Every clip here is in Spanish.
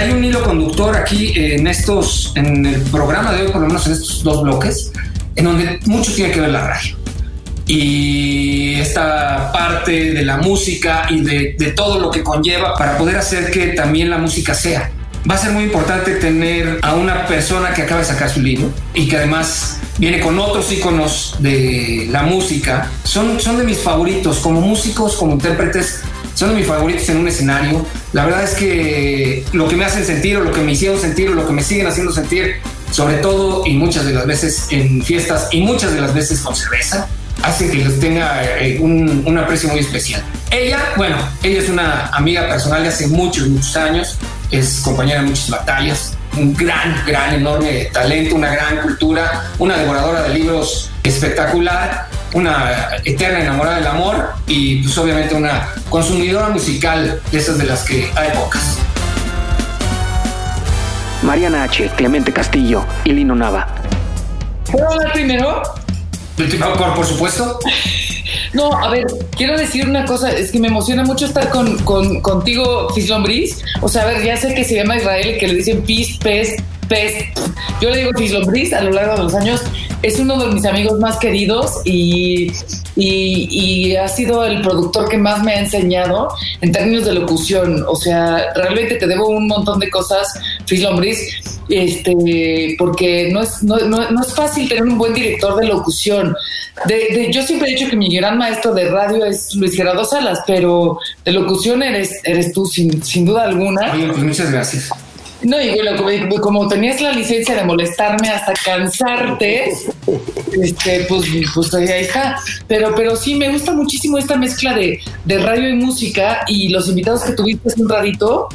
hay un hilo conductor aquí en estos, en el programa de hoy, por lo menos en estos dos bloques, en donde mucho tiene que ver la radio. Y esta parte de la música y de, de todo lo que conlleva para poder hacer que también la música sea. Va a ser muy importante tener a una persona que acaba de sacar su libro y que además viene con otros íconos de la música. Son, son de mis favoritos como músicos, como intérpretes son mis favoritos en un escenario. La verdad es que lo que me hacen sentir o lo que me hicieron sentir o lo que me siguen haciendo sentir, sobre todo y muchas de las veces en fiestas y muchas de las veces con cerveza, hacen que les tenga eh, un, un aprecio muy especial. Ella, bueno, ella es una amiga personal de hace muchos, muchos años, es compañera de muchas batallas, un gran, gran, enorme talento, una gran cultura, una devoradora de libros espectacular una eterna enamorada del amor y pues obviamente una consumidora musical de esas de las que hay pocas. Mariana H., Clemente Castillo y Lino Nava. ¿Puedo hablar primero? Por, por supuesto. No, a ver, quiero decir una cosa, es que me emociona mucho estar con, con, contigo, Fislombriz. O sea, a ver, ya sé que se llama Israel y que le dicen Pis, Pes, Pes. Yo le digo Fislombriz a lo largo de los años es uno de mis amigos más queridos y, y, ha sido el productor que más me ha enseñado en términos de locución. O sea, realmente te debo un montón de cosas, Fris este, porque no es, no, no, es fácil tener un buen director de locución. Yo siempre he dicho que mi gran maestro de radio es Luis Gerardo Salas, pero de locución eres, eres tú, sin, sin duda alguna. Oye, pues muchas gracias. No, y bueno, como, tenías la licencia de molestarme hasta cansarte, este, pues, pues ahí está. Pero, pero sí, me gusta muchísimo esta mezcla de, radio y música y los invitados que tuviste hace un ratito,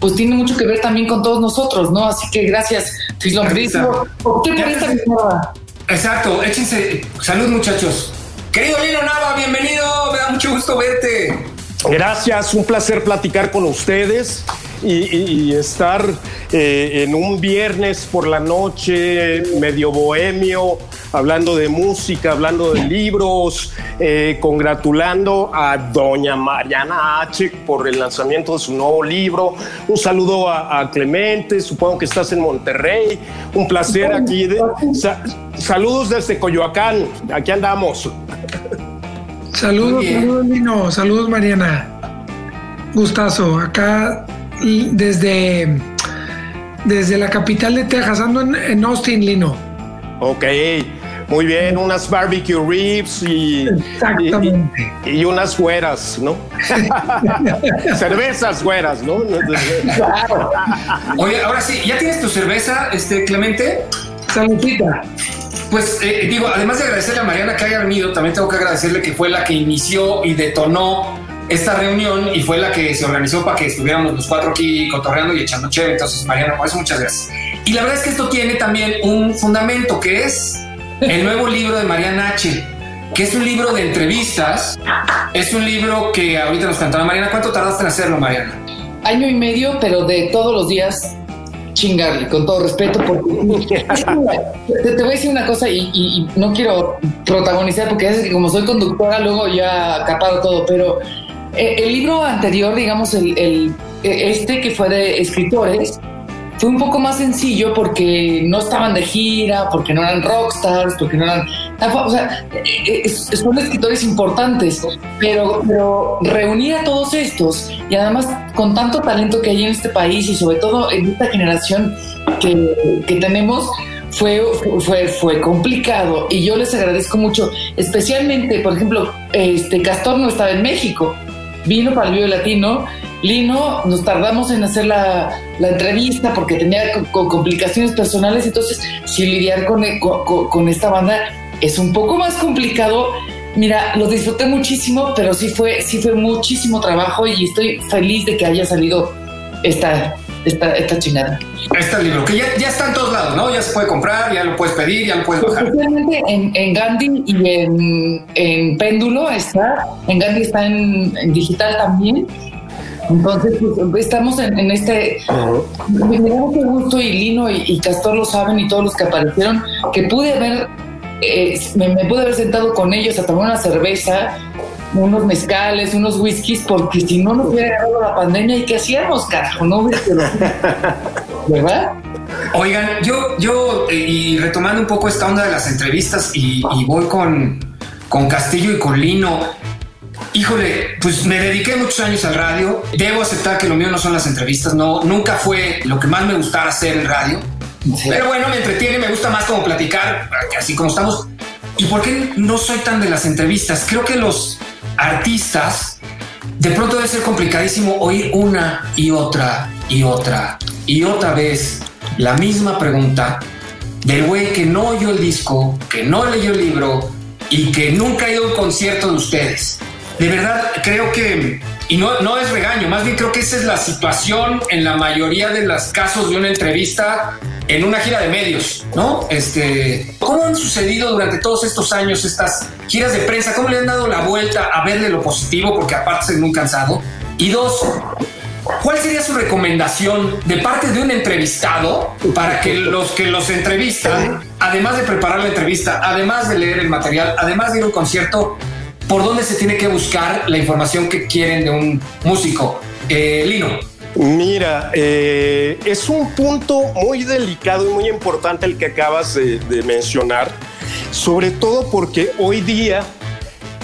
pues tiene mucho que ver también con todos nosotros, ¿no? Así que gracias, Fislombrizo. por esta Exacto, échense. Salud, muchachos. Querido Lino Nava, bienvenido. Me da mucho gusto verte. Gracias, un placer platicar con ustedes y, estar eh, en un viernes por la noche medio bohemio, hablando de música, hablando de libros, eh, congratulando a doña Mariana H por el lanzamiento de su nuevo libro. Un saludo a, Clemente, supongo que estás en Monterrey. Un placer aquí. saludos desde Coyoacán, aquí andamos. Saludos, saludos Lino, saludos Mariana. Gustazo, acá desde, desde la capital de Texas, ando en, Austin, Lino. Ok, muy bien, unas barbecue ribs y, Exactamente. y, unas güeras, ¿no? Cervezas güeras, ¿no? Oye, ahora sí, ¿ya tienes tu cerveza, este Clemente? Saludita. Pues eh, digo, además de agradecerle a Mariana que haya venido, también tengo que agradecerle que fue la que inició y detonó esta reunión y fue la que se organizó para que estuviéramos los cuatro aquí cotorreando y echando chévere. Entonces, Mariana, por eso muchas gracias. Y la verdad es que esto tiene también un fundamento que es el nuevo libro de Mariana H., que es un libro de entrevistas. Es un libro que ahorita nos cantará Mariana. ¿Cuánto tardaste en hacerlo, Mariana? Año y medio, pero de todos los días chingarle, con todo respeto, porque te, voy a decir una cosa y, no quiero protagonizar porque es que como soy conductora luego ya acaparo todo, pero el libro anterior, digamos, el, el, este que fue de escritores, fue un poco más sencillo porque no estaban de gira, porque no eran rockstars, porque no eran... O sea, eh, eh, son escritores importantes, pero, pero reunir a todos estos y además con tanto talento que hay en este país y sobre todo en esta generación que, que tenemos, fue, fue, fue complicado. Y yo les agradezco mucho, especialmente, por ejemplo, este Castor no estaba en México, vino para el Vivo Latino. Lino, nos tardamos en hacer la, entrevista porque tenía complicaciones personales, entonces si lidiar con, con, esta banda es un poco más complicado. Mira, lo disfruté muchísimo, pero sí fue, sí fue muchísimo trabajo y estoy feliz de que haya salido esta, esta, esta chingada. Este libro, que ya, ya, está en todos lados, ¿no? Ya se puede comprar, ya lo puedes pedir, ya lo puedes bajar. Especialmente en, en Gandhi y en, en, Péndulo está, en Gandhi está en, digital también. Entonces, pues, estamos en, este. Me da mucho gusto y Lino y, Castor lo saben y todos los que aparecieron, que pude haber, eh, me, me, pude haber sentado con ellos a tomar una cerveza unos mezcales, unos whiskies, porque si no nos hubiera agarrado la pandemia, ¿y qué hacíamos, carajo? ¿No? ¿Verdad? Oigan, yo, yo, eh, y retomando un poco esta onda de las entrevistas, y, y voy con, con Castillo y con Lino. Híjole, pues me dediqué muchos años al radio. Debo aceptar que lo mío no son las entrevistas, no, nunca fue lo que más me gustara hacer en radio. Sí. Pero bueno, me entretiene, me gusta más como platicar, así como estamos. ¿Y por qué no soy tan de las entrevistas? Creo que los artistas, de pronto debe ser complicadísimo oír una y otra y otra y otra vez la misma pregunta del güey que no oyó el disco, que no leyó el libro y que nunca ha ido a un concierto de ustedes. De verdad, creo que, y no, no es regaño, más bien creo que esa es la situación en la mayoría de los casos de una entrevista en una gira de medios, ¿no? Este, ¿cómo han sucedido durante todos estos años estas giras de prensa? ¿Cómo le han dado la vuelta a verle lo positivo? Porque aparte estoy muy cansado. Y dos, ¿cuál sería su recomendación de parte de un entrevistado para que los que los entrevistan, además de preparar la entrevista, además de leer el material, además de ir a un concierto, por dónde se tiene que buscar la información que quieren de un músico? Eh, Lino. Mira, eh, es un punto muy delicado y muy importante el que acabas de, mencionar, sobre todo porque hoy día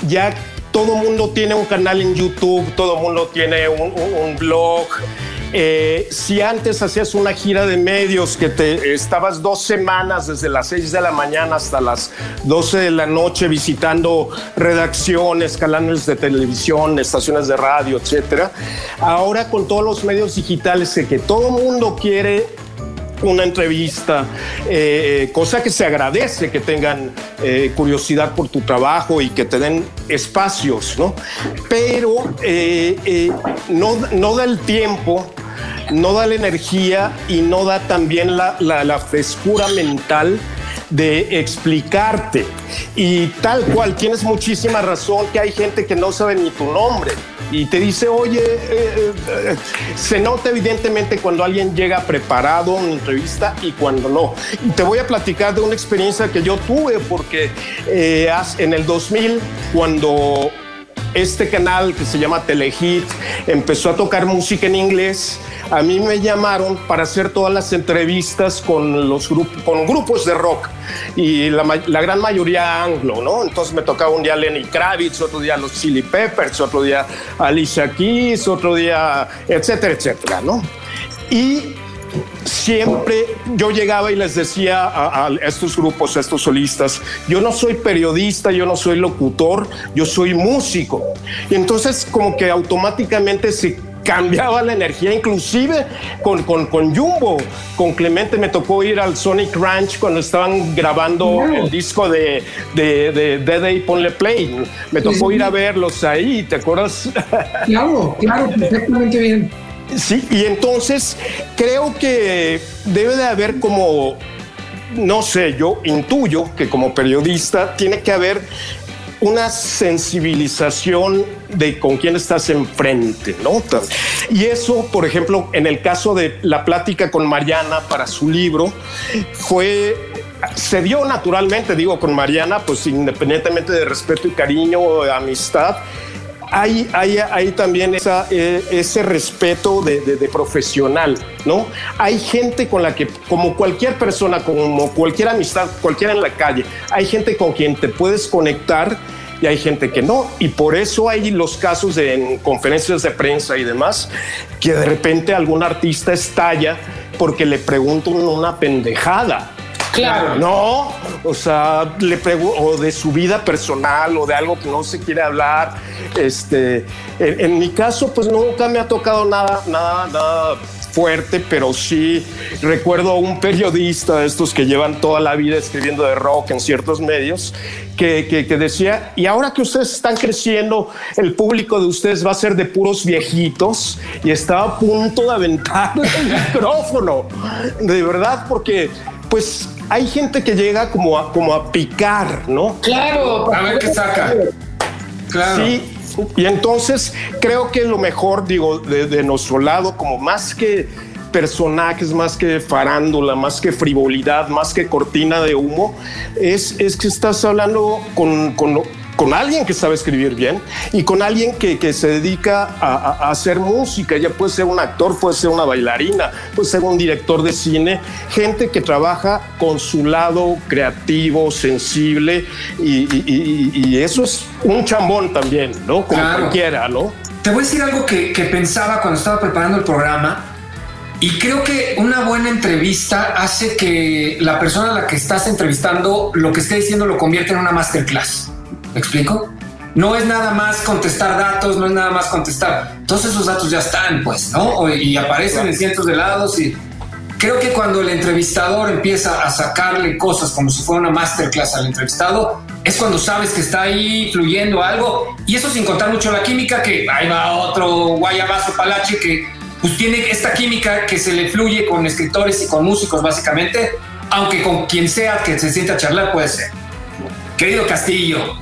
ya todo mundo tiene un canal en YouTube, todo mundo tiene un blog. Eh, si antes hacías una gira de medios que te estabas dos semanas desde las 6 de la mañana hasta las 12 de la noche visitando redacciones, canales de televisión, estaciones de radio, etcétera, ahora con todos los medios digitales de que todo mundo quiere una entrevista, eh, cosa que se agradece que tengan eh, curiosidad por tu trabajo y que te den espacios, ¿no? Pero eh, eh, no, no da el tiempo, no da la energía y no da también la, la- la frescura mental de explicarte. Y tal cual, tienes muchísima razón que hay gente que no sabe ni tu nombre y te dice, oye, eh, eh, eh, se nota evidentemente cuando alguien llega preparado a una entrevista y cuando no. Y te voy a platicar de una experiencia que yo tuve porque en el 2000, cuando este canal que se llama Telehit empezó a tocar música en inglés. A mí me llamaron para hacer todas las entrevistas con los grupos, con grupos de rock y la, la gran mayoría anglo, ¿no? Entonces me tocaba un día Lenny Kravitz, otro día los Chili Peppers, otro día Alicia Keys, otro día, etcétera, etcétera, ¿no? Y siempre yo llegaba y les decía a, a estos grupos, a estos solistas, yo no soy periodista, yo no soy locutor, yo soy músico. Y entonces como que automáticamente se cambiaba la energía, inclusive con, con, con Jumbo, con Clemente me tocó ir al Sonic Ranch cuando estaban grabando el disco de, de, de Dead Day Ponle Play. Me tocó ir a verlos ahí, ¿te acuerdas? Claro, claro, perfectamente bien. Sí, y entonces creo que debe de haber como, no sé, yo intuyo que como periodista tiene que haber una sensibilización de con quién estás enfrente, ¿no? Y eso, por ejemplo, en el caso de la plática con Mariana para su libro, fue se dio naturalmente, digo, con Mariana, pues independientemente de respeto y cariño, amistad, hay, hay, hay también eh, ese respeto de profesional, ¿no? Hay gente con la que, como cualquier persona, como cualquier amistad, cualquiera en la calle, hay gente con quien te puedes conectar y hay gente que no. Y por eso hay los casos de, en conferencias de prensa y demás, que de repente algún artista estalla porque le preguntan una pendejada. Claro. No, o sea, le pregu- o de su vida personal o de algo que no se quiere hablar. Este, en, en mi caso, pues nunca me ha tocado nada, nada, nada fuerte, pero sí recuerdo a un periodista de estos que llevan toda la vida escribiendo de rock en ciertos medios, que, que- que decía, y ahora que ustedes están creciendo, el público de ustedes va a ser de puros viejitos, y estaba a punto de aventar el micrófono, de verdad, porque pues hay gente que llega como a, como a picar, ¿no? Claro. A ver qué saca. Claro. Sí, y entonces creo que lo mejor, digo, de, de nuestro lado, como más que personajes, más que farándula, más que frivolidad, más que cortina de humo, es, es que estás hablando con, con con alguien que sabe escribir bien y con alguien que, que se dedica a, a, hacer música. Ya puede ser un actor, puede ser una bailarina, puede ser un director de cine, gente que trabaja con su lado creativo, sensible y, y, y eso es un chambón también, ¿no? Como Claro. cualquiera, ¿no? Te voy a decir algo que, que pensaba cuando estaba preparando el programa y creo que una buena entrevista hace que la persona a la que estás entrevistando lo que esté diciendo lo convierta en una masterclass. ¿Me explico? No es nada más contestar datos, no es nada más contestar. Todos esos datos ya están, pues, ¿no? Y aparecen en cientos de lados y creo que cuando el entrevistador empieza a sacarle cosas como si fuera una masterclass al entrevistado, es cuando sabes que está ahí fluyendo algo. Y eso sin contar mucho la química, que ahí va otro guayabazo palache que pues tiene esta química que se le fluye con escritores y con músicos básicamente, aunque con quien sea que se sienta a charlar puede ser. Querido Castillo,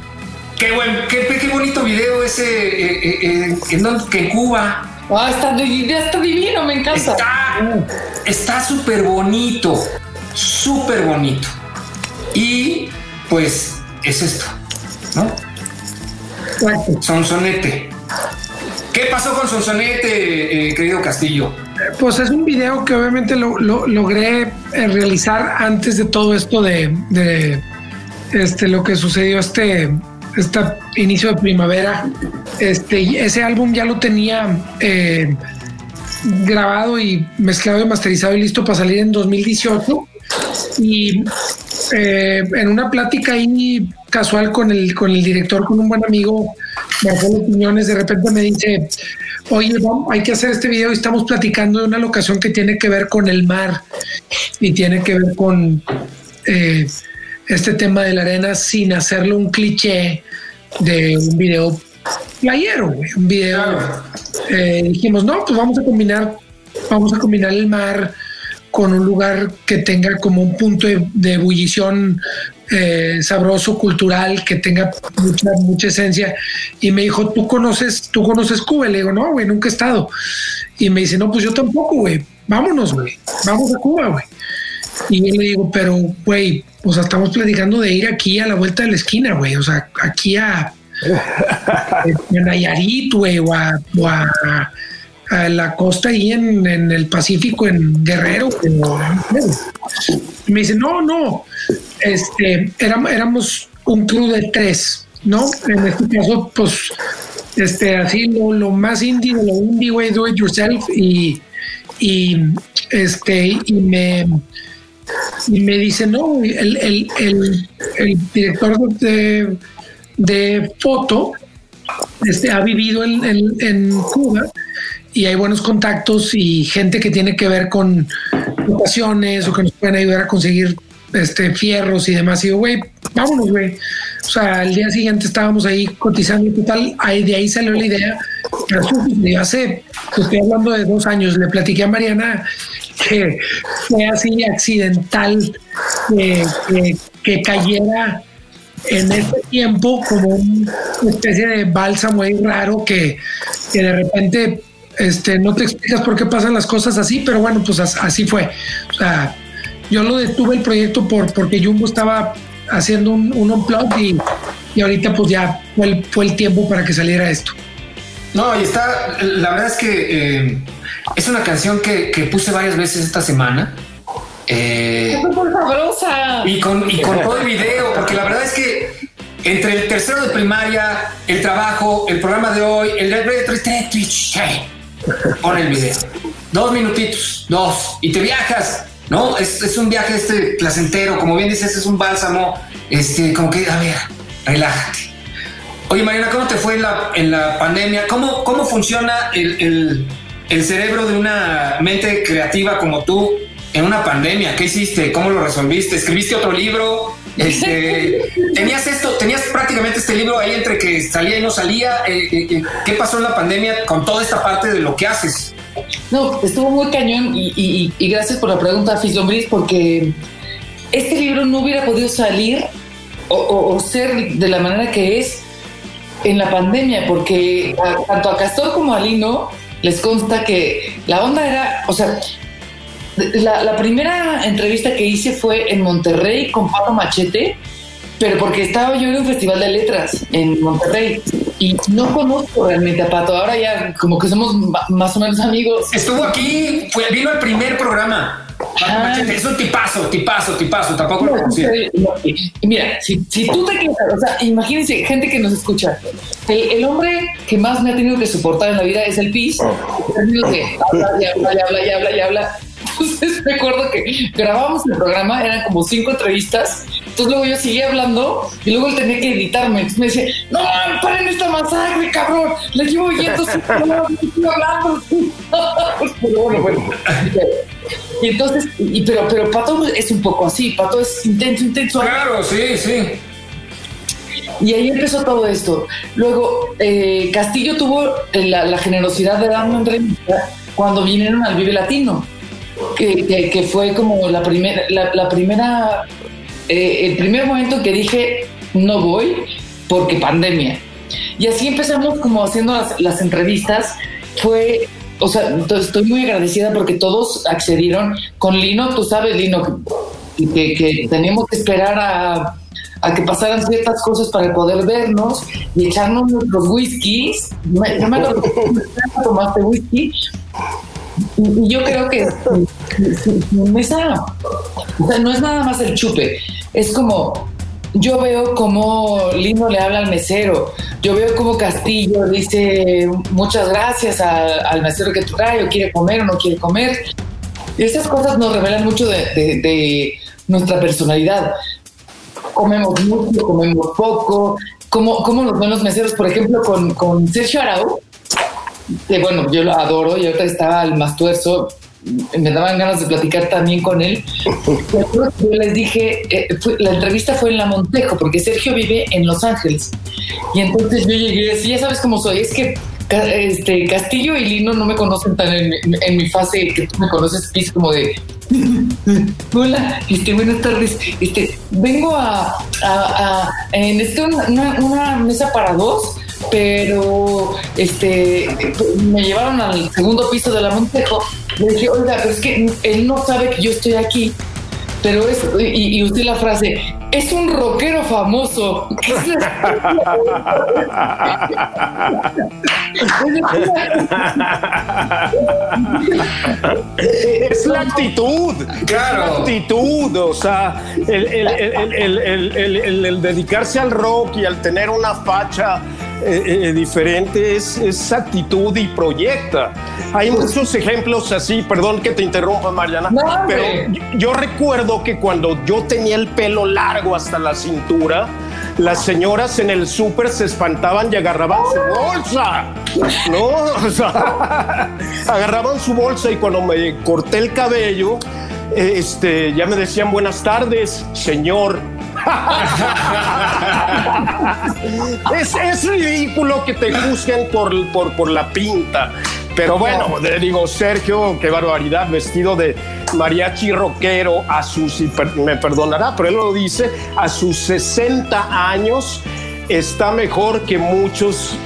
qué buen, qué, qué bonito video ese eh, eh, eh, en, donde- que en Cuba. Ah, está, divi- está divino, me encanta. Está está súper bonito, súper bonito. Y pues es esto, ¿no? Sonsonete. ¿Qué pasó con Sonsonete, eh, querido Castillo? Pues es un video que obviamente lo, lo- logré eh, realizar antes de todo esto de, de, este lo que sucedió este este inicio de primavera. Este ese álbum ya lo tenía eh, grabado y mezclado y masterizado y listo para salir en 2018 y eh, en una plática ahí casual con el con el director con un buen amigo Marcelo Piñones de repente me dice oye hay que hacer este video y estamos platicando de una locación que tiene que ver con el mar y tiene que ver con eh, este tema de la arena sin hacerlo un cliché de un video playero, güey, un video. Claro. Eh, dijimos, no, pues vamos a combinar, vamos a combinar el mar con un lugar que tenga como un punto de, de ebullición eh, sabroso, cultural, que tenga mucha, mucha esencia. Y me dijo, ¿tú conoces, tú conoces Cuba? Le digo, no, güey, nunca he estado. Y me dice, no, pues yo tampoco, güey. Vámonos, güey. Vamos a Cuba, güey. Y yo le digo, pero, güey, o sea, estamos platicando de ir aquí a la vuelta de la esquina, güey. O sea, aquí a, a Nayarit, güey, o a, o a- a la costa ahí en, en el Pacífico, en Guerrero. güey, o- Y me dice, no, no, este, éramos, éramos un crew de tres, ¿no? En este caso, pues, este, así lo, lo más indie de lo indie, güey, do it yourself y, y este, y me, y me dice, no, el, el, el, director de, de foto este, ha vivido en, en- en Cuba y hay buenos contactos y gente que tiene que ver con locaciones o que nos pueden ayudar a conseguir este, fierros y demás. Y digo, güey, vámonos, güey. O sea, al día siguiente estábamos ahí cotizando y total, ahí, de ahí salió la idea. Hace, pues, estoy hablando de dos años, le platiqué a Mariana que fue así accidental que, que- cayera en este tiempo como un- una especie de bálsamo ahí raro que, que de repente este, no te explicas por qué pasan las cosas así, pero bueno, pues as- así fue. O sea, yo lo detuve el proyecto por, porque Jumbo estaba haciendo un, un unplug y, y ahorita pues ya fue el, fue el tiempo para que saliera esto. No, y está, la verdad es que eh, es una canción que, que puse varias veces esta semana. Eh, y con, y con todo el video, porque la verdad es que entre el tercero de primaria, el trabajo, el programa de hoy, el de Twitch, pon el video. Dos minutitos, dos, y te viajas, ¿no? Es, es un viaje este placentero, como bien dices, es un bálsamo, este, como que, a ver, relájate. Oye, Mariana, ¿cómo te fue en la, en la pandemia? ¿Cómo, cómo funciona el, el- el cerebro de una mente creativa como tú en una pandemia? ¿Qué hiciste? ¿Cómo lo resolviste? ¿Escribiste otro libro? Este, ¿Tenías esto? ¿Tenías prácticamente este libro ahí entre que salía y no salía? Eh, eh, eh, ¿Qué pasó en la pandemia con toda esta parte de lo que haces? No, estuvo muy cañón y, y- y gracias por la pregunta, Fis Lombris, porque este libro no hubiera podido salir o, o- o ser de la manera que es en la pandemia, porque a- tanto a Castor como a Lino les consta que la onda era, o sea, la, primera entrevista que hice fue en Monterrey con Pablo Machete pero porque estaba yo en un festival de letras en Monterrey y no conozco realmente a Pato. Ahora ya como que somos más o menos amigos. Estuvo aquí, fue, vino al primer programa. Ah, es un tipazo, tipazo, tipazo, tampoco lo conocía. Mira, si, si, tú te quedas, o sea, imagínense, gente que nos escucha, el, hombre que más me ha tenido que soportar en la vida es el PIS, que habla y habla y habla y habla y habla. Entonces me acuerdo que grabamos el programa, eran como cinco entrevistas entonces luego yo seguía hablando y luego él tenía que editarme. Entonces me decía, no, paren esta masacre, cabrón. Le llevo oyendo su estoy hablando. pero bueno, bueno. Y entonces, y, pero, pero Pato es un poco así. Pato es intenso, intenso. Claro, sí, sí. Y ahí empezó todo esto. Luego, eh, Castillo tuvo la, la, generosidad de darme una entrevista cuando vinieron al Vive Latino, que, que, fue como la, primera la, la primera eh, el primer momento que dije no voy porque pandemia. Y así empezamos como haciendo las, entrevistas. Fue, o sea, estoy muy agradecida porque todos accedieron. Con Lino, tú sabes, Lino, que, que teníamos que esperar a, que pasaran ciertas cosas para poder vernos y echarnos nuestros whiskies. No me lo tomaste whisky. Y yo creo que esa, no es nada más el chupe, es como yo veo como Lino le habla al mesero, yo veo como Castillo dice muchas gracias al mesero que trae, o quiere comer o no quiere comer. Y esas cosas nos revelan mucho de, nuestra personalidad. Comemos mucho, comemos poco, como, como los buenos meseros, por ejemplo, con, Sergio Arau, que bueno, yo lo adoro y ahorita estaba el más tuerzo, me daban ganas de platicar también con él. Yo les dije, eh, la entrevista fue en La Montejo, porque Sergio vive en Los Ángeles. Y entonces yo llegué y ya sabes cómo soy, es que este, Castillo y Lino no me conocen tan en, mi fase que tú me conoces, es como de Hola, este, buenas tardes. Este, vengo a, a, en este, una, una, mesa para dos pero este me llevaron al segundo piso de la Montejo. Le dije, oiga, pero es que él no sabe que yo estoy aquí. Pero es, y, y usted la frase, es un rockero famoso. es la actitud. Claro. La actitud. O sea, el, el, dedicarse al rock y al tener una facha eh, eh, diferente es, es, actitud y proyecta. Hay muchos ejemplos así, perdón que te interrumpa, Mariana, pero yo, recuerdo que cuando yo tenía el pelo largo hasta la cintura, las señoras en el súper se espantaban y agarraban su bolsa. No, o sea, agarraban su bolsa y cuando me corté el cabello, este, ya me decían buenas tardes, señor es, ridículo que te juzguen por, por, la pinta. Pero bueno, digo, Sergio, qué barbaridad, vestido de mariachi rockero a sus, me perdonará, pero él lo dice, a sus 60 años está mejor que muchos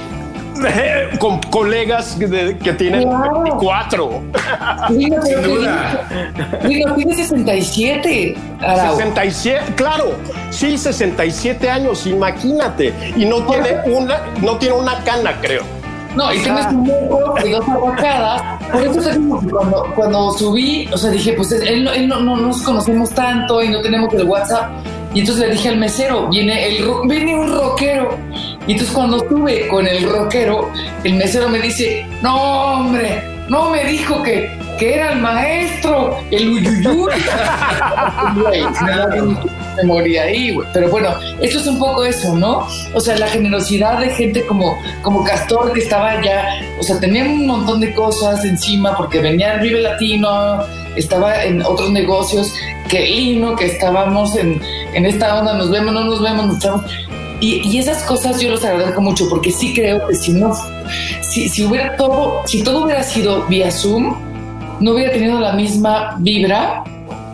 con colegas que tienen claro. 24. Digo, Sin duda. Digo, tiene 67. 67, claro. Sí, 67 años, imagínate. Y no tiene una, no tiene una cana, creo. No, y tienes un moco y dos arracadas. Por eso cuando, cuando subí, o sea, dije, pues él, él no, no, nos conocemos tanto y no tenemos el WhatsApp. Y entonces le dije al mesero, viene, el, viene un rockero. Y entonces cuando estuve con el rockero, el mesero me dice, no hombre, no me dijo que, que era el maestro, el uyuyuy. me moría ahí, güey. Pero bueno, esto es un poco eso, ¿no? O sea, la generosidad de gente como, como Castor que estaba ya, o sea, tenía un montón de cosas encima porque venía el Vive Latino, estaba en otros negocios, que Lino, que estábamos en, en esta onda, nos vemos, no nos vemos, nos estamos... Y, y, esas cosas yo los agradezco mucho porque sí creo que si no, si, si hubiera todo, si todo hubiera sido vía Zoom, no hubiera tenido la misma vibra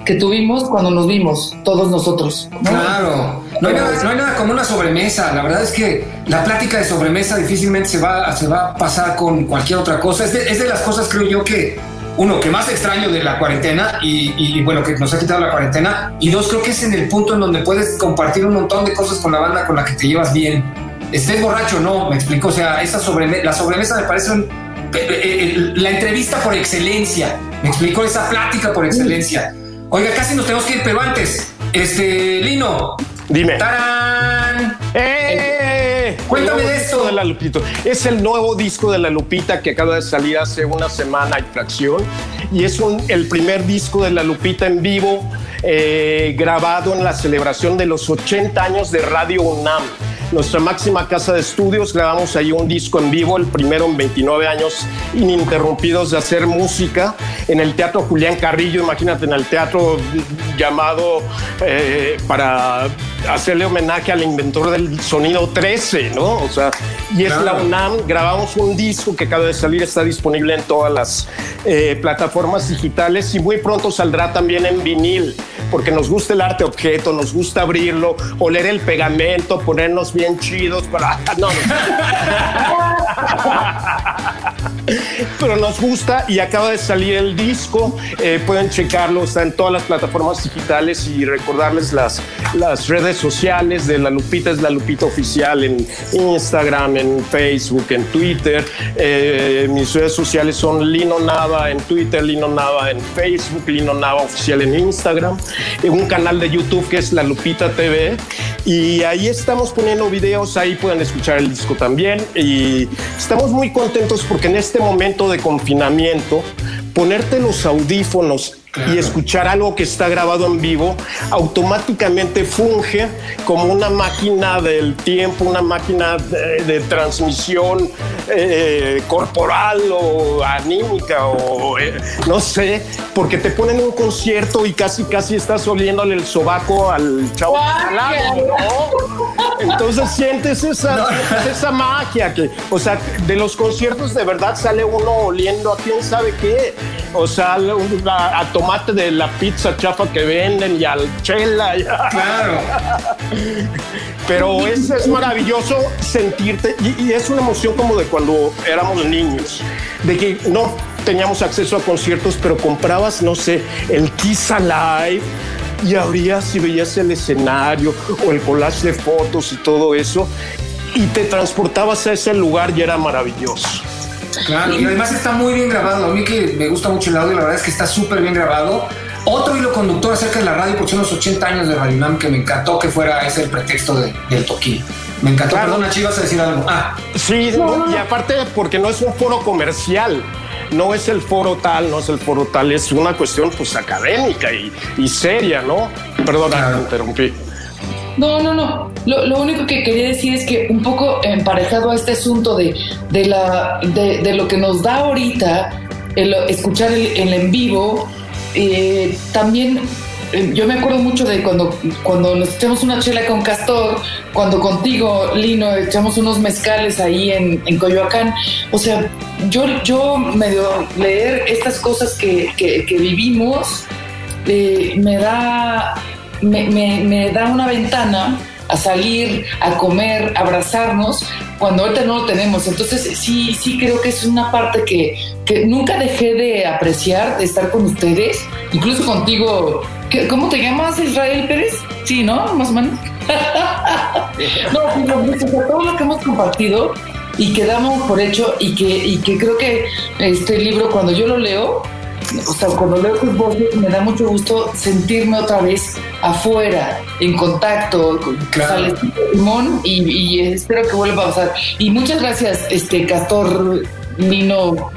que tuvimos cuando nos vimos, todos nosotros. Claro, no hay, nada, como una sobremesa. La verdad es que la plática de sobremesa difícilmente se va, se va a pasar con cualquier otra cosa. Es de, es de las cosas, creo yo, que uno, que más extraño de la cuarentena y, bueno, que nos ha quitado la cuarentena. Y dos, creo que es en el punto en donde puedes compartir un montón de cosas con la banda con la que te llevas bien. Estés borracho, no, me explico. O sea, esa sobremesa, la sobremesa me parece eh, eh, la entrevista por excelencia. Me explico esa plática por excelencia. Oiga, casi nos tenemos que ir, pero antes, este, Lino. Dime. ¡Tarán! ¡Eh! Cuéntame de esto. De la Lupito. Es el nuevo disco de la Lupita que acaba de salir hace una semana y fracción. Y es un, el primer disco de la Lupita en vivo eh, grabado en la celebración de los 80 años de Radio UNAM nuestra máxima casa de estudios. Grabamos ahí un disco en vivo, el primero en 29 años ininterrumpidos de hacer música en el Teatro Julián Carrillo. Imagínate, en el teatro llamado eh, para hacerle homenaje al inventor del sonido 13, ¿no? O sea, y es la UNAM. Grabamos un disco que acaba de salir, está disponible en todas las eh, plataformas digitales y muy pronto saldrá también en vinil, porque nos gusta el arte objeto, nos gusta abrirlo, oler el pegamento, ponernos bien chidos para... No, Pero nos gusta y acaba de salir el disco. Eh, pueden checarlo, está en todas las plataformas digitales y recordarles las, las redes sociales de La Lupita. Es La Lupita Oficial en Instagram, en Facebook, en Twitter. Eh, mis redes sociales son Lino Nava en Twitter, Lino Nava en Facebook, Lino Nava Oficial en Instagram. En un canal de YouTube que es La Lupita TV. Y ahí estamos poniendo videos, ahí pueden escuchar el disco también. Y estamos muy contentos porque en este momento de confinamiento, ponerte los audífonos y escuchar algo que está grabado en vivo, automáticamente funge como una máquina del tiempo, una máquina de, transmisión eh, corporal o anímica o eh, no sé, porque te ponen un concierto y casi casi estás oliéndole el sobaco al chavo. Entonces sientes esa, esa magia que, o sea, de los conciertos de verdad sale uno oliendo a quién sabe qué, o sea, a, a tomate de la pizza chafa que venden y al chela. Claro. Pero es, es maravilloso sentirte y, es una emoción como de cuando éramos niños, de que no teníamos acceso a conciertos, pero comprabas, no sé, el Kiss Alive y abrías y veías el escenario o el collage de fotos y todo eso y te transportabas a ese lugar y era maravilloso. Claro, y además está muy bien grabado. A mí que me gusta mucho el audio, la verdad es que está súper bien grabado. Otro hilo conductor acerca de la radio, porque son los 80 años de Radio Nam que me encantó que fuera ese el pretexto del toquín. Me encantó. Claro. Perdona, Chivas, a decir algo. Ah. Sí, y aparte porque no es un foro comercial no es el foro tal, no es el foro tal, es una cuestión pues académica y, seria, ¿no? Perdón, claro. interrumpí. No, no, no. Lo, único que quería decir es que un poco emparejado a este asunto de, de, la, de, lo que nos da ahorita el escuchar el, en vivo, eh, también eh, yo me acuerdo mucho de cuando, cuando nos echamos una chela con Castor, cuando contigo, Lino, echamos unos mezcales ahí en, en Coyoacán. O sea, yo, yo medio leer estas cosas que, que, vivimos eh, me da me, da una ventana a salir, a comer, a abrazarnos, cuando ahorita no lo tenemos. Entonces sí, sí creo que es una parte que, que nunca dejé de apreciar, de estar con ustedes, incluso contigo. ¿Cómo te llamas, Israel Pérez? Sí, ¿no? Más o menos. no, todo lo que hemos compartido y que damos por hecho y que, y que creo que este libro, cuando yo lo leo, o sea, cuando leo tus voces me da mucho gusto sentirme otra vez afuera, en contacto con claro. Limón y, espero que vuelva a pasar. Y muchas gracias, este Castor Nino.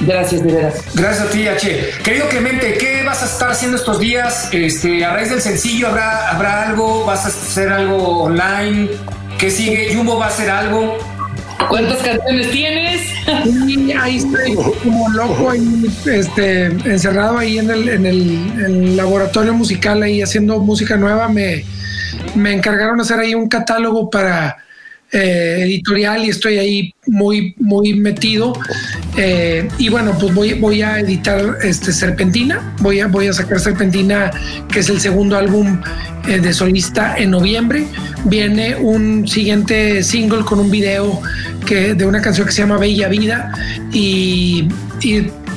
Gracias, de veras. Gracias a ti, H. Querido Clemente, ¿qué vas a estar haciendo estos días? Este, a raíz del sencillo, ¿habrá, ¿habrá algo? ¿Vas a hacer algo online? ¿Qué sigue? ¿Jumbo va a hacer algo? ¿Cuántas canciones tienes? Ahí estoy como loco, este, encerrado ahí en el, en, el, laboratorio musical, ahí haciendo música nueva. Me, me encargaron hacer ahí un catálogo para eh, editorial y estoy ahí muy, muy metido. Eh, y bueno, pues voy, voy a editar este Serpentina, voy a, voy a sacar Serpentina, que es el segundo álbum eh, de solista en noviembre. Viene un siguiente single con un video que, de una canción que se llama Bella Vida y,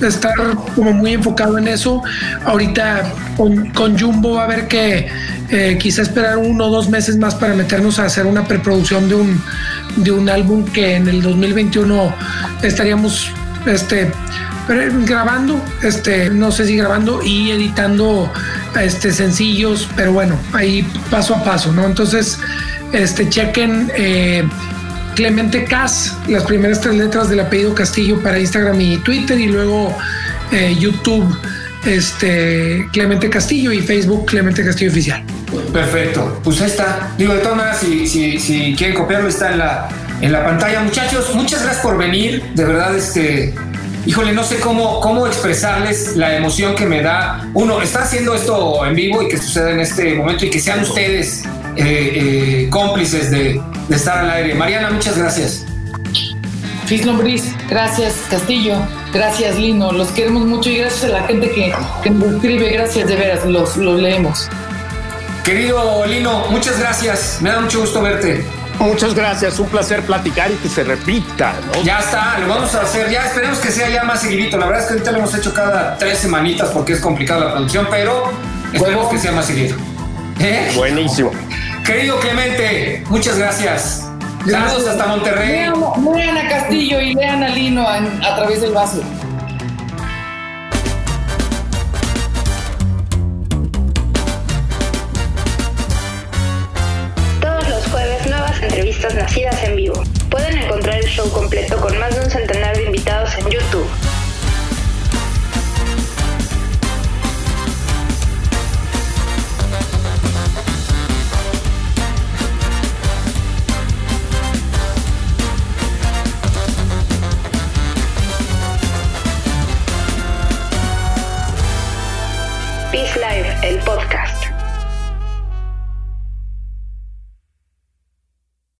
estar como muy enfocado en eso. Ahorita con, con Jumbo va a haber que eh, quizá esperar uno o dos meses más para meternos a hacer una preproducción de un, de un álbum que en el 2021 estaríamos este, grabando, este, no sé si grabando y editando este, sencillos, pero bueno, ahí paso a paso, ¿no? Entonces, este, chequen eh, Clemente Cas, las primeras tres letras del apellido Castillo para Instagram y Twitter y luego eh, YouTube este Clemente Castillo y Facebook Clemente Castillo Oficial. Perfecto, pues está. Digo, de todas maneras, si, si quieren copiarlo, está en la, en la pantalla. Muchachos, muchas gracias por venir. De verdad, este, híjole, no sé cómo, cómo expresarles la emoción que me da. Uno, está haciendo esto en vivo y que suceda en este momento y que sean ustedes eh, eh, cómplices de, de estar al aire. Mariana, muchas gracias. Fis Lombriz, gracias Castillo, gracias Lino, los queremos mucho y gracias a la gente que, que nos escribe, gracias de veras, los, los leemos. Querido Lino, muchas gracias, me da mucho gusto verte. Muchas gracias, un placer platicar y que se repita, ¿no? Ya está, lo vamos a hacer, ya esperemos que sea ya más seguidito. La verdad es que ahorita lo hemos hecho cada tres semanitas porque es complicada la producción, pero esperemos que sea más seguido. ¿Eh? Buenísimo. Querido Clemente, muchas gracias. Saludos hasta Monterrey. Lean a Castillo y lean a Lino en- a través del vaso. nacidas en vivo. Pueden encontrar el show completo con más de un centenar de invitados en YouTube.